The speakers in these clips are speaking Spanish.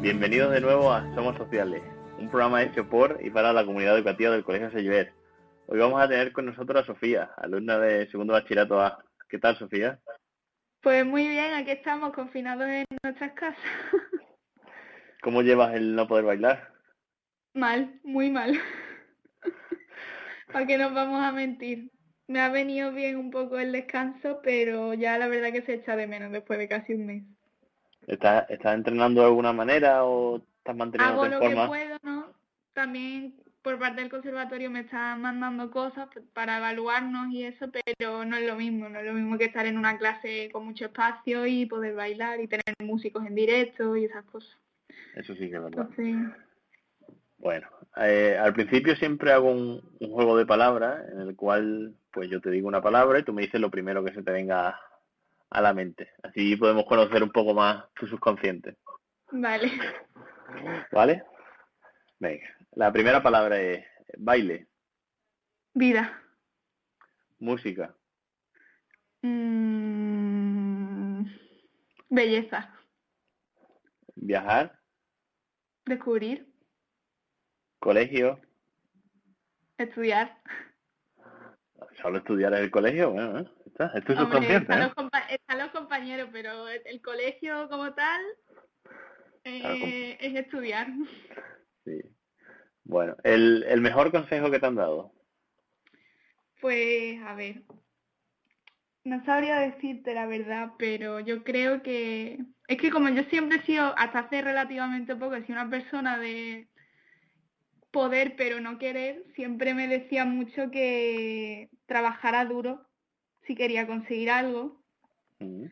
Bienvenidos de nuevo a Somos Sociales, un programa hecho por y para la comunidad educativa del Colegio Selliver. Hoy vamos a tener con nosotros a Sofía, alumna de segundo bachillerato A. ¿Qué tal, Sofía? Pues muy bien, aquí estamos confinados en nuestras casas. ¿Cómo llevas el no poder bailar? Mal, muy mal. ¿Para qué nos vamos a mentir? Me ha venido bien un poco el descanso, pero ya la verdad que se echa de menos después de casi un mes. ¿Estás, estás entrenando de alguna manera o estás manteniendo Hago lo forma? que puedo, ¿no? También por parte del conservatorio me están mandando cosas para evaluarnos y eso, pero no es lo mismo, no es lo mismo que estar en una clase con mucho espacio y poder bailar y tener músicos en directo y esas cosas. Eso sí que es verdad. Entonces, Bueno, eh, al principio siempre hago un, un juego de palabras en el cual pues yo te digo una palabra y tú me dices lo primero que se te venga a la mente. Así podemos conocer un poco más tu subconsciente. vale. ¿Vale? Venga, la primera palabra es baile, Vida. música, Mm, belleza. viajar, Descubrir. Colegio, Estudiar. solo estudiar en el colegio, bueno, ¿eh? está, es tu Hombre, están, ¿eh? los están los compañeros, pero el, el colegio como tal eh, es estudiar. Sí. Bueno, el, el mejor consejo que te han dado. Pues, a ver, no sabría decirte la verdad, pero yo creo que es que como yo siempre he sido, hasta hace relativamente poco, he sido una persona de poder pero no querer, siempre me decía mucho que trabajara duro si quería conseguir algo Mm.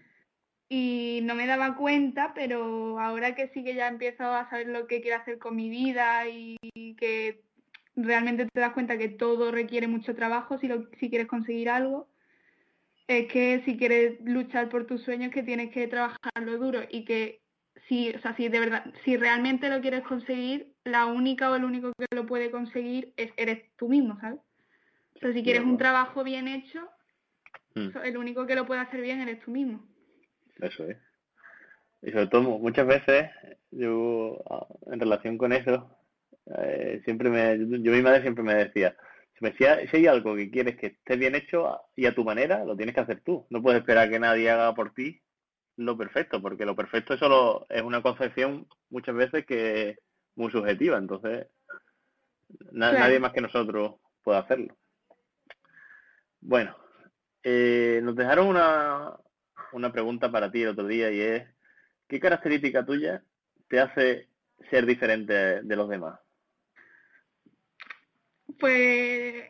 y no me daba cuenta, pero ahora que sí que ya he empezado a saber lo que quiero hacer con mi vida y que realmente te das cuenta que todo requiere mucho trabajo si, lo, si quieres conseguir algo, es que si quieres luchar por tus sueños que tienes que trabajarlo duro y que si, o sea, si de verdad, si realmente lo quieres conseguir, la única o el único que lo puede conseguir es, eres tú mismo, ¿sabes? O sea, si quieres un trabajo bien hecho, Mm. el único que lo puede hacer bien eres tú mismo. Eso es. Y sobre todo, mu- muchas veces, yo, en relación con eso, eh, siempre me, yo mi madre siempre me decía, si, me- si hay- algo que quieres que esté bien hecho y a tu manera, lo tienes que hacer tú. No puedes esperar que nadie haga por ti lo perfecto, porque lo perfecto es solo es una concepción muchas veces que es muy subjetiva, entonces na- Claro. nadie más que nosotros puede hacerlo. Bueno, eh, nos dejaron una, una pregunta para ti el otro día y es, ¿qué característica tuya te hace ser diferente de los demás? Pues,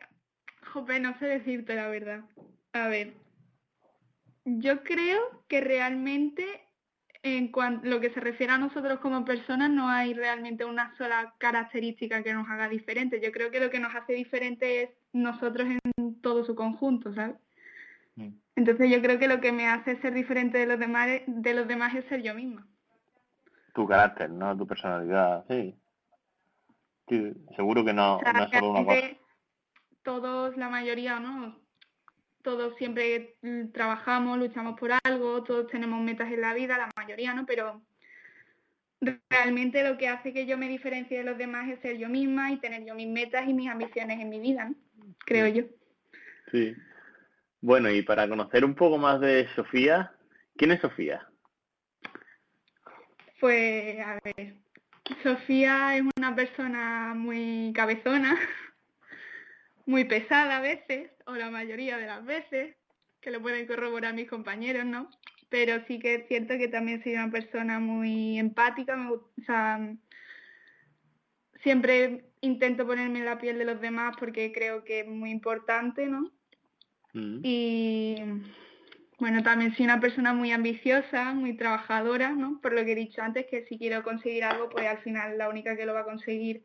jope, no sé decirte la verdad. A ver, yo creo que realmente en cuanto lo que se refiere a nosotros como personas no hay realmente una sola característica que nos haga diferente. Yo creo que lo que nos hace diferente es nosotros en todo su conjunto, ¿sabes? Mm. Entonces yo creo que lo que me hace ser diferente de los demás de los demás es ser yo misma. Tu carácter, ¿no? Tu personalidad, sí. Sí, seguro que no, O sea, no es solo una cosa. todos, la mayoría, ¿no? Todos siempre mm, trabajamos, luchamos por algo, todos tenemos metas en la vida, la mayoría, ¿no? Pero realmente lo que hace que yo me diferencie de los demás es ser yo misma y tener yo mis metas y mis ambiciones en mi vida, ¿no? Creo yo. Sí. Bueno, y para conocer un poco más de Sofía, ¿quién es Sofía? Pues, a ver, Sofía es una persona muy cabezona, muy pesada a veces, o la mayoría de las veces, que lo pueden corroborar mis compañeros, ¿no? Pero sí que es cierto que también soy una persona muy empática, me o sea, siempre intento ponerme en la piel de los demás porque creo que es muy importante, ¿no? Mm. Y bueno, también soy una persona muy ambiciosa, muy trabajadora, ¿no? Por lo que he dicho antes, que si quiero conseguir algo, pues al final la única que lo va a conseguir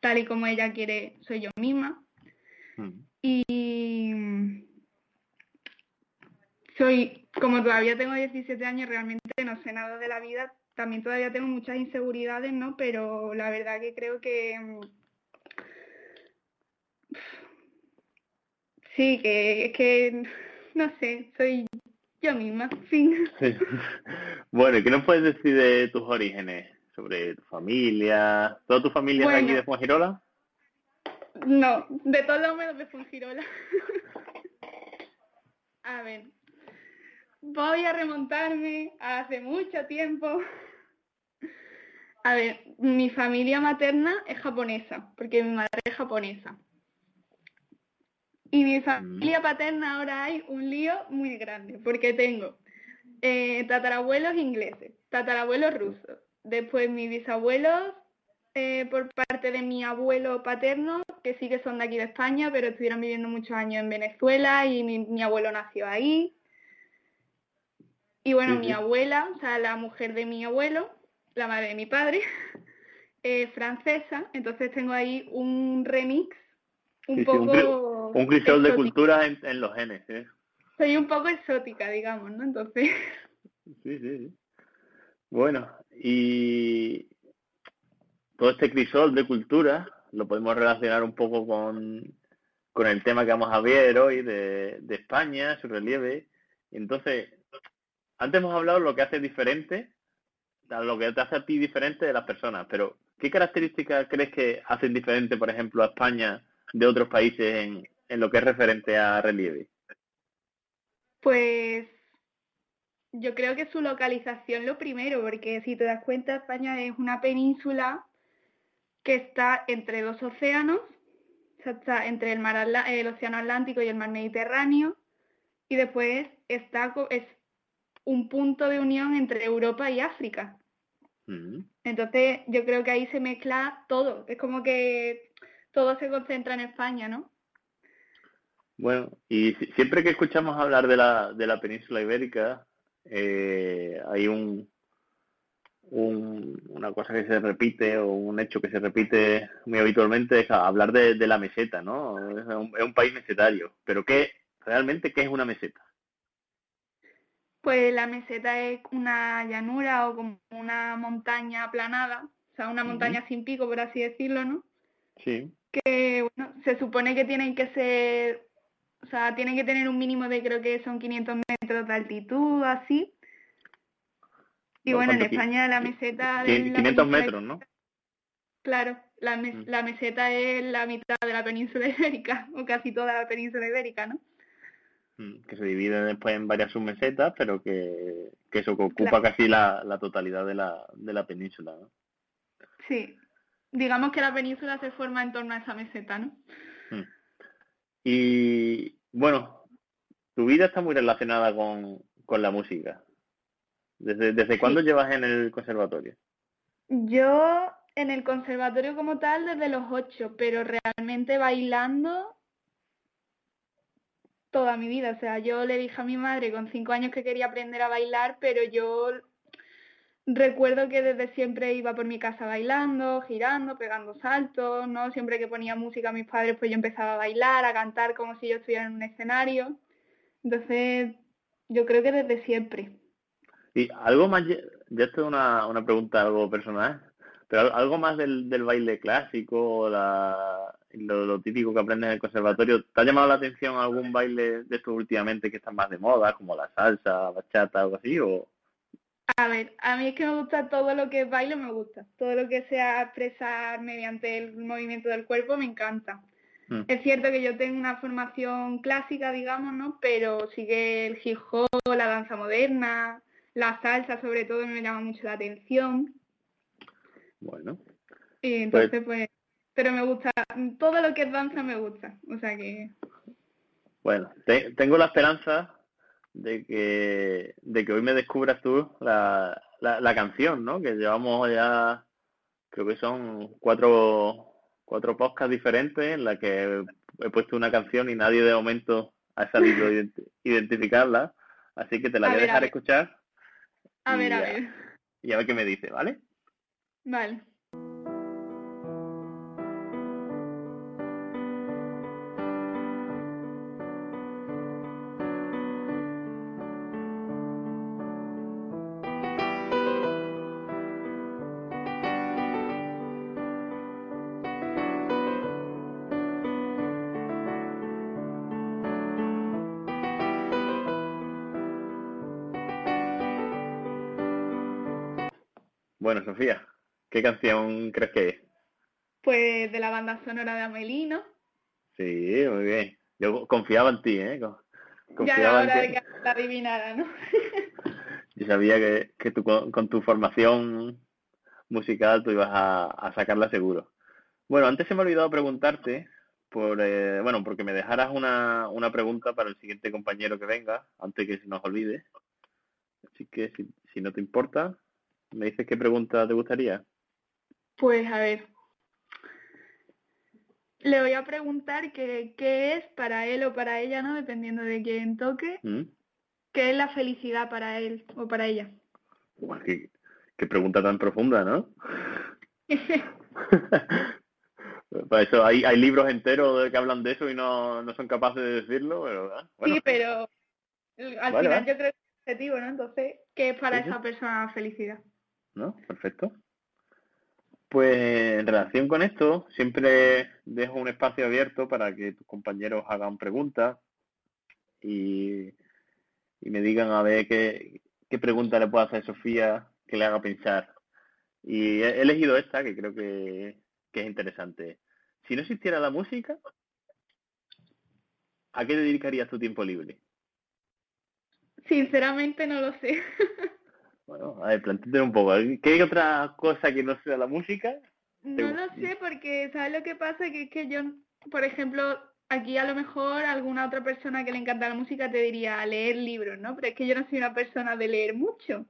tal y como ella quiere soy yo misma. Mm. Y soy, como todavía tengo 17 años, realmente no sé nada de la vida, también todavía tengo muchas inseguridades, ¿no? Pero la verdad que creo que... Sí, que es que, no sé, soy yo misma, fin. Bueno, ¿y qué nos puedes decir de tus orígenes? Sobre tu familia. ¿Toda tu familia es aquí de Fuengirola? No, de todos los menos de Fuengirola. a ver, voy a remontarme a hace mucho tiempo. A ver, mi familia materna es japonesa, porque mi madre es japonesa. Y mi familia mm. paterna ahora hay un lío muy grande, porque tengo eh, tatarabuelos ingleses, tatarabuelos rusos, después mis bisabuelos eh, por parte de mi abuelo paterno, que sí que son de aquí de España, pero estuvieron viviendo muchos años en Venezuela y mi, abuelo nació ahí. Y bueno, mi abuela, o sea, la mujer de mi abuelo, la madre de mi padre, es francesa, entonces tengo ahí un remix un poco... Un, cristal de cultura en, los genes, ¿eh? Soy un poco exótica, digamos, ¿no? Entonces... Sí, sí, sí. Bueno, y todo este crisol de cultura lo podemos relacionar un poco con, con el tema que vamos a ver hoy de, de España, su relieve. Entonces, antes hemos hablado de lo que hace diferente, lo que te hace a ti diferente de las personas, pero ¿qué características crees que hacen diferente, por ejemplo, a España de otros países en, en lo que es referente a relieve? Pues yo creo que su localización lo primero, porque si te das cuenta, España es una península que está entre dos océanos, está entre el, mar el océano Atlántico y el mar Mediterráneo, y después está es un punto de unión entre Europa y África. Mm. Entonces yo creo que ahí se mezcla todo. Es como que todo se concentra en España, ¿no? Bueno, y siempre que escuchamos hablar de la, de la península ibérica, eh, hay un, una cosa que se repite o un hecho que se repite muy habitualmente es hablar de, la meseta, ¿no? Es un, país mesetario. Pero ¿qué realmente qué es una meseta? Pues la meseta es una llanura o como una montaña aplanada, o sea, una montaña sin pico, por así decirlo, ¿no? Sí que bueno, se supone que tienen que ser, o sea, tienen que tener un mínimo de creo que son 500 metros de altitud, así. Y bueno, en España la meseta... 500 metros, ¿no? Claro, la, mm. la meseta es la mitad de la península ibérica, o casi toda la península ibérica, ¿no? Mm, que se divide después en varias submesetas, pero que, que eso ocupa casi la, la totalidad de la, de la península, ¿no? Sí, digamos que la península se forma en torno a esa meseta, ¿no? Hmm. Y bueno, tu vida está muy relacionada con, la música. ¿Desde, desde cuándo llevas en el conservatorio? Yo en el conservatorio como tal desde los ocho, pero realmente bailando toda mi vida. O sea, yo le dije a mi madre con cinco años que quería aprender a bailar, pero yo Recuerdo que desde siempre iba por mi casa bailando, girando, pegando saltos, ¿no? Siempre que ponía música a mis padres, pues yo empezaba a bailar, a cantar como si yo estuviera en un escenario. Entonces, yo creo que desde siempre. Y algo más, ya esto es una, una pregunta algo personal, pero algo más del, del baile clásico, la, lo, lo, típico que aprendes en el conservatorio, ¿te ha llamado la atención algún baile de estos últimamente que están más de moda, como la salsa, bachata, algo así? O, a ver, a mí es que me gusta todo lo que es baile, me gusta. Todo lo que sea expresar mediante el movimiento del cuerpo me encanta. Mm. Es cierto que yo tengo una formación clásica, digamos, ¿no? Pero sigue el hip hop, la danza moderna, la salsa sobre todo me llama mucho la atención. Bueno. Y entonces pues, pues pero me gusta, todo lo que es danza me gusta, o sea que... Bueno, tengo la esperanza de que, de que hoy me descubras tú la, la, canción, ¿no? Que llevamos ya, creo que son cuatro, cuatro podcasts diferentes en la que he puesto una canción y nadie de momento ha sabido identificarla. Así que te la voy a dejar escuchar. A ver, a ver. Y a ver qué me dice, ¿vale? Vale. Bueno, Sofía, ¿qué canción crees que es? Pues de la banda sonora de Amelino. Sí, muy bien. Yo confiaba en ti, ¿eh? Confiaba ya era hora de que la adivinara, ¿no? Yo sabía que, que tú con, tu formación musical tú ibas a, sacarla seguro. Bueno, antes se me ha olvidado preguntarte, por eh, bueno, porque me dejaras una, una pregunta para el siguiente compañero que venga, antes que se nos olvide. Así que si, si no te importa, ¿Me dices qué pregunta te gustaría? Pues a ver. Le voy a preguntar qué es para él o para ella, ¿no? Dependiendo de quién toque. ¿Mm? ¿Qué es la felicidad para él o para ella? qué, pregunta tan profunda, ¿no? para eso hay, hay libros enteros que hablan de eso y no, no son capaces de decirlo, pero Sí, pero al final yo creo que es objetivo, ¿no? Entonces, ¿qué es para esa persona felicidad? ¿No? Perfecto. Pues en relación con esto, siempre dejo un espacio abierto para que tus compañeros hagan preguntas y, me digan a ver qué, qué pregunta le puedo hacer a Sofía que le haga pensar. Y he elegido esta que creo que, que es interesante. Si no existiera la música, ¿a qué dedicarías tu tiempo libre? Sinceramente no lo sé. Bueno, a ver, plantéate un poco. ¿Qué hay otra cosa que no sea la música? No lo sé, porque ¿sabes lo que pasa? Que es que yo, por ejemplo, aquí a lo mejor alguna otra persona que le encanta la música te diría leer libros, ¿no? Pero es que yo no soy una persona de leer mucho.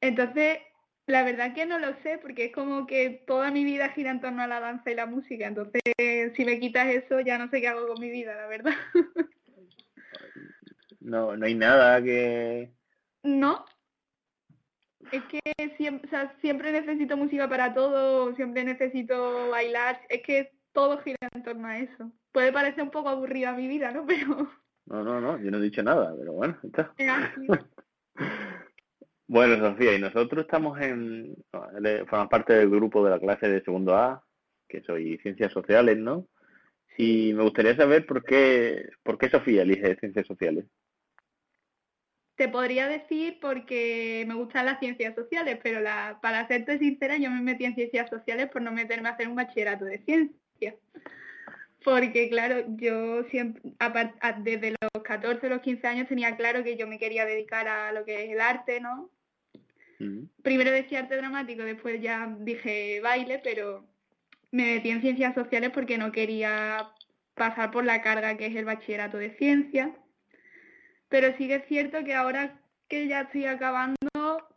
Entonces, la verdad que no lo sé, porque es como que toda mi vida gira en torno a la danza y la música. Entonces, si me quitas eso, ya no sé qué hago con mi vida, la verdad. no, no hay nada que... No, es que siempre, siempre necesito música para todo, siempre necesito bailar, es que todo gira en torno a eso. Puede parecer un poco aburrida mi vida, ¿no? Pero... No, no, no, yo no he dicho nada, pero bueno, está. bueno, Sofía, y nosotros estamos en, formas parte del grupo de la clase de segundo A, que soy Ciencias Sociales, ¿no? Y me gustaría saber por qué, por qué Sofía elige Ciencias Sociales. Te podría decir porque me gustan las ciencias sociales, pero la, para serte sincera, yo me metí en ciencias sociales por no meterme a hacer un bachillerato de ciencias. Porque, claro, yo siempre, desde los 14 o los 15 años tenía claro que yo me quería dedicar a lo que es el arte, ¿no? Mm. Primero decía arte dramático, después ya dije baile, pero me metí en ciencias sociales porque no quería pasar por la carga que es el bachillerato de ciencias pero sí que es cierto que ahora que ya estoy acabando,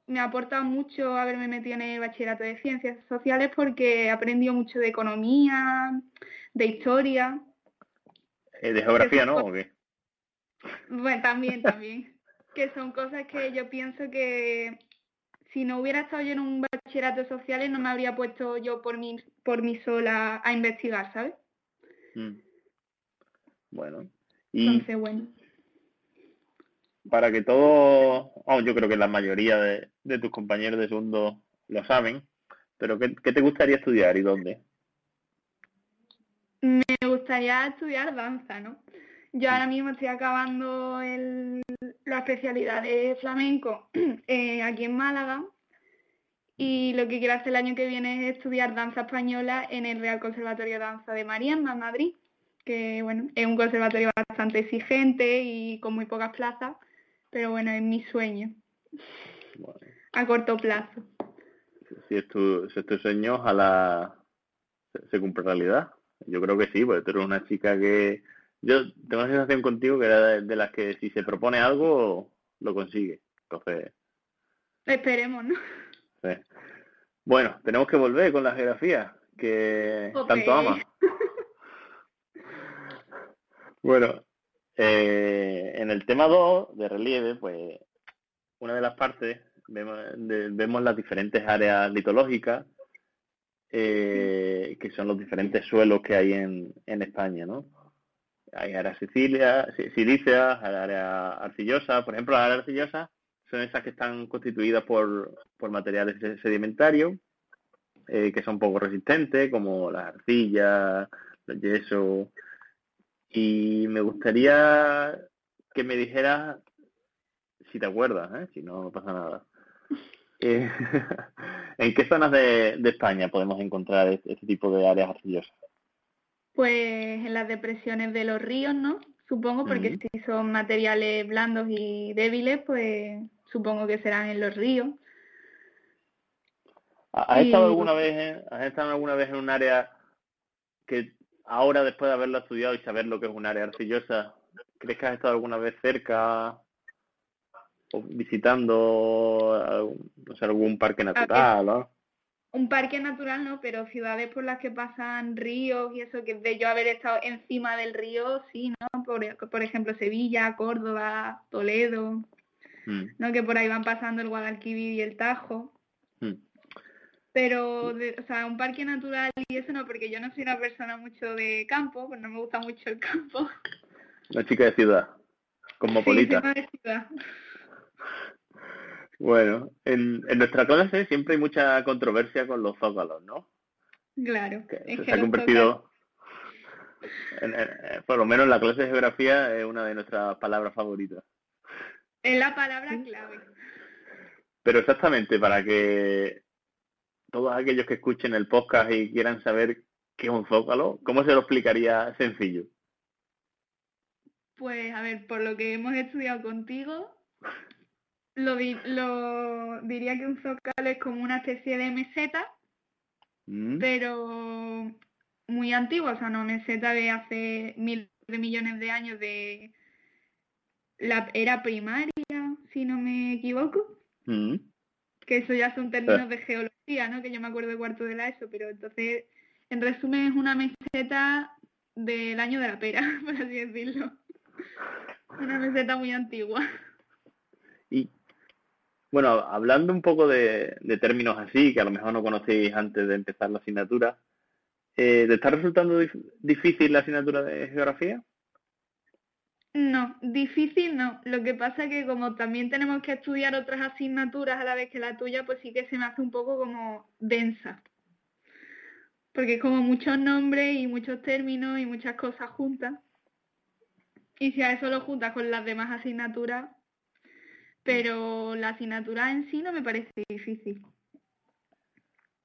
me aporta mucho haberme metido en el bachillerato de ciencias sociales porque he aprendido mucho de economía, de historia. Eh, ¿De geografía no o qué? Bueno, también, también. que son cosas que yo pienso que si no hubiera estado yo en un bachillerato de sociales no me habría puesto yo por mí, por mí sola a investigar, ¿sabes? Mm. Bueno. Y... Entonces, bueno para que todos, yo creo que la mayoría de, tus compañeros de segundo lo saben, pero ¿qué, te gustaría estudiar y dónde? Me gustaría estudiar danza, ¿no? Yo ahora mismo estoy acabando el, la especialidad de flamenco eh, aquí en Málaga y lo que quiero hacer el año que viene es estudiar danza española en el Real Conservatorio de Danza de Mariana, en Madrid, que bueno, es un conservatorio bastante exigente y con muy pocas plazas, pero bueno, es mi sueño. A corto plazo. Si es tu, si es tu sueño, ojalá se, cumpla realidad. Yo creo que sí, porque tú eres una chica que... Yo tengo la sensación contigo que era de, las que si se propone algo, lo consigue. Entonces... Esperemos, ¿no? Sí. Bueno, tenemos que volver con la geografía. que tanto ama. bueno, eh, en el tema 2 de relieve, pues una de las partes vemos, las diferentes áreas litológicas, eh, que son los diferentes suelos que hay en, en España, ¿no? Hay áreas sicilia, silíceas, áreas arcillosas. Por ejemplo, las áreas arcillosas son esas que están constituidas por, por materiales sedimentarios, eh, que son poco resistentes, como las arcillas, los yesos. Y me gustaría que me dijeras, si te acuerdas, ¿eh? si no, no pasa nada. Eh, ¿En qué zonas de, España podemos encontrar este, tipo de áreas arcillosas? Pues en las depresiones de los ríos, ¿no? Supongo, porque si son materiales blandos y débiles, pues supongo que serán en los ríos. ¿Has estado alguna vez en, has estado alguna vez en un área que ahora después de haberlo estudiado y saber lo que es un área arcillosa, crees que has estado alguna vez cerca o visitando no sé, algún parque natural? Un parque natural no, pero ciudades por las que pasan ríos y eso, que de yo haber estado encima del río, sí, ¿no? Por, por ejemplo, Sevilla, Córdoba, Toledo, mm. ¿no? Que por ahí van pasando el Guadalquivir y el Tajo. Mm. Pero, o sea, un parque natural y eso no, porque yo no soy una persona mucho de campo, pues no me gusta mucho el campo. Una chica de ciudad, cosmopolita. Sí, de ciudad. Bueno, en, en nuestra clase siempre hay mucha controversia con los zócalos, ¿no? Claro. se ha convertido, por lo menos en la clase de geografía, es una de nuestras palabras favoritas. Es la palabra clave. Pero exactamente, para que todos aquellos que escuchen el podcast y quieran saber qué es un zócalo, ¿cómo se lo explicaría sencillo? Pues, a ver, por lo que hemos estudiado contigo, lo, lo diría que un zócalo es como una especie de meseta, mm. pero muy antigua, o sea, no meseta de hace miles de millones de años de la era primaria, si no me equivoco. Mm. Que eso ya son términos ah. de geología, ¿no? Que yo me acuerdo de cuarto de la ESO, pero entonces, en resumen, es una meseta del año de la pera, por así decirlo. Una meseta muy antigua. ¿Y bueno, hablando un poco de, términos así, que a lo mejor no conocéis antes de empezar la asignatura, eh, ¿te está resultando difícil la asignatura de geografía? No, difícil no. Lo que pasa es que como también tenemos que estudiar otras asignaturas a la vez que la tuya, pues sí que se me hace un poco como densa. Porque es como muchos nombres y muchos términos y muchas cosas juntas. Y si a eso lo juntas con las demás asignaturas, pero la asignatura en sí no me parece difícil.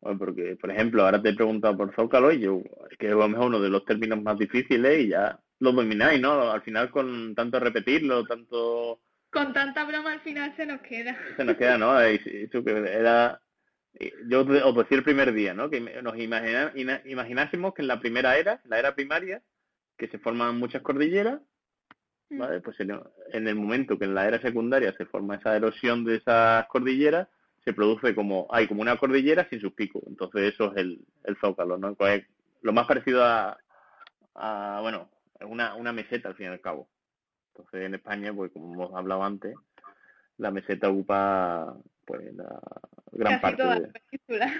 Bueno, porque, por ejemplo, ahora te he preguntado por Zócalo y yo, es que es uno de los términos más difíciles y ya lo domináis, ¿no? Al final con tanto repetirlo, tanto... Con tanta broma al final se nos queda. Se nos queda, ¿no? Eso que era... Yo os decía el primer día, ¿no? Que nos imaginásemos que en la primera era, la era primaria, que se forman muchas cordilleras ¿vale? Pues en, el momento que en la era secundaria se forma esa erosión de esas cordilleras, se produce como, hay como una cordillera sin sus picos. Entonces eso es el, el zócalo, ¿no? Pues lo más parecido a, a bueno, una, una meseta al fin y al cabo. Entonces en España, pues como hemos hablado antes, la meseta ocupa pues la gran parte de, la península.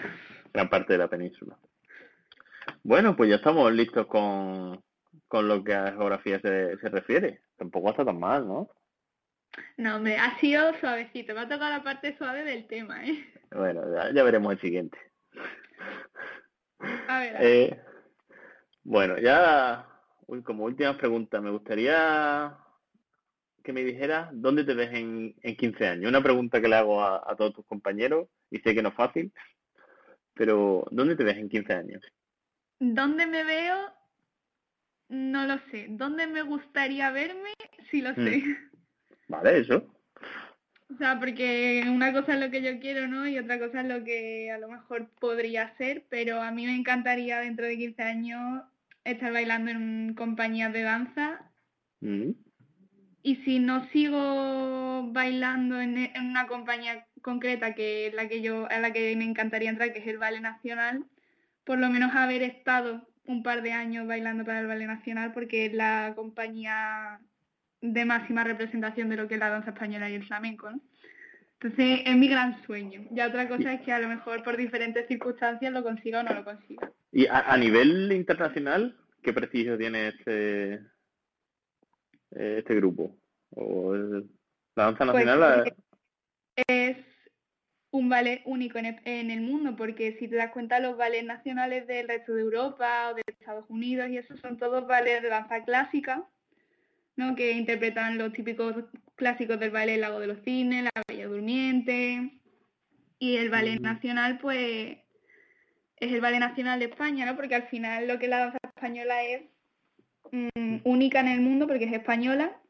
gran parte de la península. Bueno, pues ya estamos listos con, con lo que a geografía se, se refiere. Tampoco está tan mal, ¿no? No, hombre, ha sido suavecito. Me ha tocado la parte suave del tema, ¿eh? Bueno, ya, veremos el siguiente. A ver. Eh, bueno, ya como última pregunta, me gustaría que me dijeras dónde te ves en, en 15 años. Una pregunta que le hago a, a todos tus compañeros y sé que no es fácil, pero ¿dónde te ves en 15 años? ¿Dónde me veo? No lo sé. ¿Dónde me gustaría verme? Sí lo sé. Mm. Vale, eso. O sea, porque una cosa es lo que yo quiero, ¿no? Y otra cosa es lo que a lo mejor podría ser, pero a mí me encantaría dentro de 15 años estar bailando en compañías de danza. Mm. Y si no sigo bailando en, una compañía concreta que es la que yo, a la que me encantaría entrar, que es el Ballet Nacional, por lo menos haber estado un par de años bailando para el Ballet Nacional porque es la compañía de máxima representación de lo que es la danza española y el flamenco, ¿no? Entonces es mi gran sueño. Ya otra cosa es que a lo mejor por diferentes circunstancias lo consiga o no lo consiga. ¿Y a, nivel internacional qué prestigio tiene este, este grupo? ¿O la danza pues nacional? es un ballet único en el, mundo, porque si te das cuenta, los ballets nacionales del resto de Europa o de Estados Unidos y eso son todos ballets de danza clásica, ¿no? que interpretan los típicos clásicos del ballet Lago de los Cines, La Bella Durmiente. Y el ballet nacional, pues, es el ballet nacional de España, ¿no? Porque al final lo que la danza española es mm, única en el mundo porque es española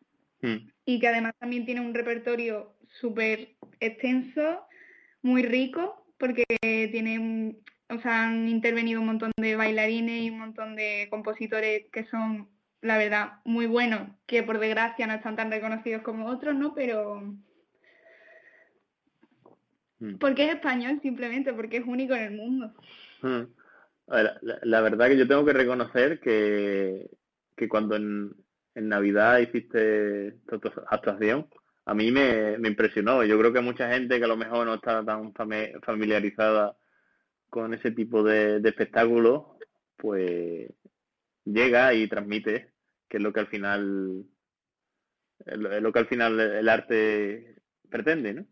mm. y que además también tiene un repertorio súper extenso muy rico porque tiene, o sea, han intervenido un montón de bailarines y un montón de compositores que son, la verdad, muy buenos, que por desgracia no están tan reconocidos como otros, ¿no? Pero... Mm. Porque es español simplemente, porque es único en el mundo. Mm. la, la, verdad que yo tengo que reconocer que, que cuando en, en Navidad hiciste tu actuación, a mí me, me impresionó. Yo creo que mucha gente que a lo mejor no está tan familiarizada con ese tipo de, de espectáculos, pues llega y transmite, que es lo que al final es lo que al final el arte pretende, ¿no?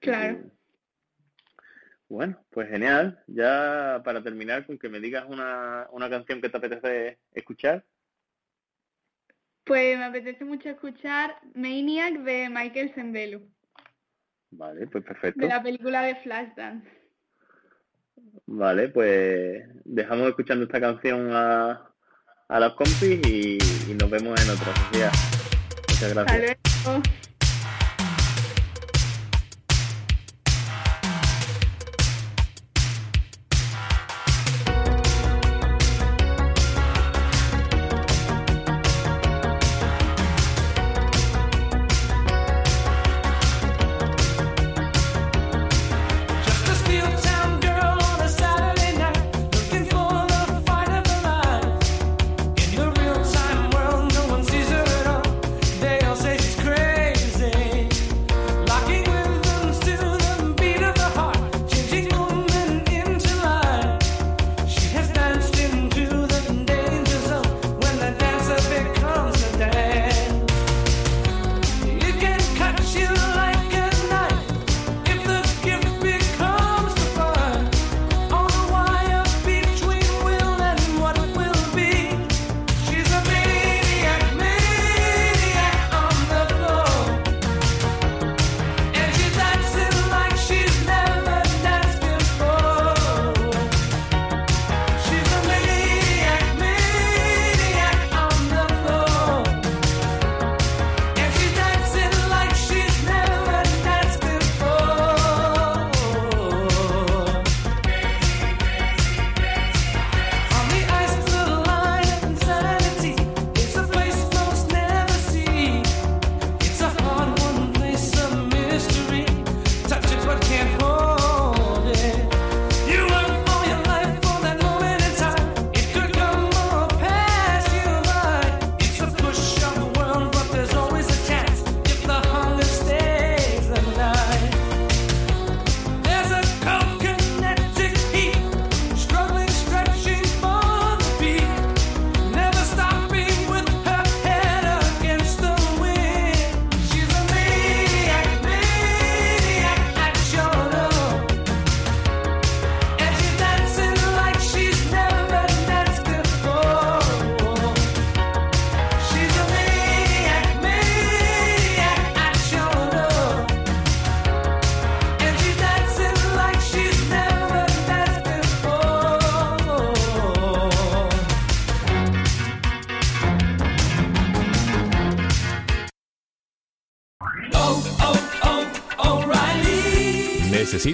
claro. bueno, pues genial. Ya para terminar, con que me digas una, una canción que te apetece escuchar. Pues me apetece mucho escuchar Maniac de Michael Sembelu. Vale, pues perfecto. De la película de Flashdance. Vale, pues dejamos escuchando esta canción a, a los compis y, nos vemos en otros días. Muchas gracias. crazy